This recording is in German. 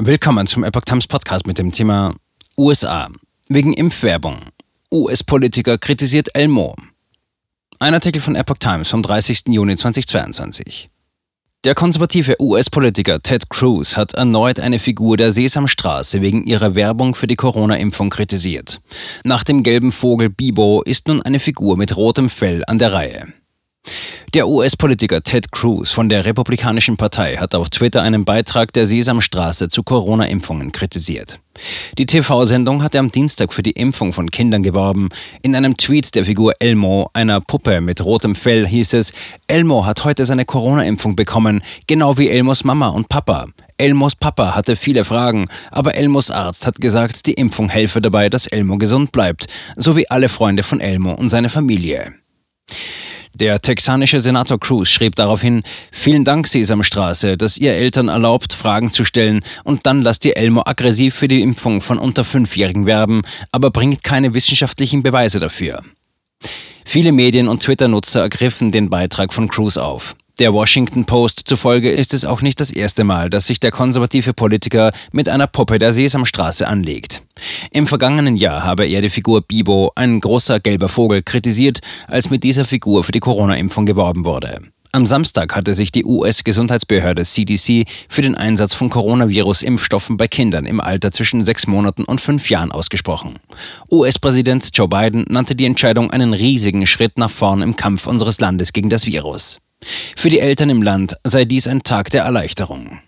Willkommen zum Epoch Times Podcast mit dem Thema USA. Wegen Impfwerbung. US-Politiker kritisiert Elmo. Ein Artikel von Epoch Times vom 30. Juni 2022. Der konservative US-Politiker Ted Cruz hat erneut eine Figur der Sesamstraße wegen ihrer Werbung für die Corona-Impfung kritisiert. Nach dem gelben Vogel Bibo ist nun eine Figur mit rotem Fell an der Reihe. Der US-Politiker Ted Cruz von der Republikanischen Partei hat auf Twitter einen Beitrag der Sesamstraße zu Corona-Impfungen kritisiert. Die TV-Sendung hatte am Dienstag für die Impfung von Kindern geworben. In einem Tweet der Figur Elmo, einer Puppe mit rotem Fell, hieß es, Elmo hat heute seine Corona-Impfung bekommen, genau wie Elmos Mama und Papa. Elmos Papa hatte viele Fragen, aber Elmos Arzt hat gesagt, die Impfung helfe dabei, dass Elmo gesund bleibt, so wie alle Freunde von Elmo und seine Familie. Der texanische Senator Cruz schrieb daraufhin, vielen Dank Sesamstraße, dass ihr Eltern erlaubt, Fragen zu stellen und dann lasst ihr Elmo aggressiv für die Impfung von unter Fünfjährigen werben, aber bringt keine wissenschaftlichen Beweise dafür. Viele Medien und Twitter-Nutzer ergriffen den Beitrag von Cruz auf. Der Washington Post zufolge ist es auch nicht das erste Mal, dass sich der konservative Politiker mit einer Puppe der Sesamstraße anlegt. Im vergangenen Jahr habe er die Figur Bibo, ein großer gelber Vogel, kritisiert, als mit dieser Figur für die Corona-Impfung geworben wurde. Am Samstag hatte sich die US-Gesundheitsbehörde CDC für den Einsatz von Coronavirus-Impfstoffen bei Kindern im Alter zwischen sechs Monaten und fünf Jahren ausgesprochen. US-Präsident Joe Biden nannte die Entscheidung einen riesigen Schritt nach vorn im Kampf unseres Landes gegen das Virus. Für die Eltern im Land sei dies ein Tag der Erleichterung.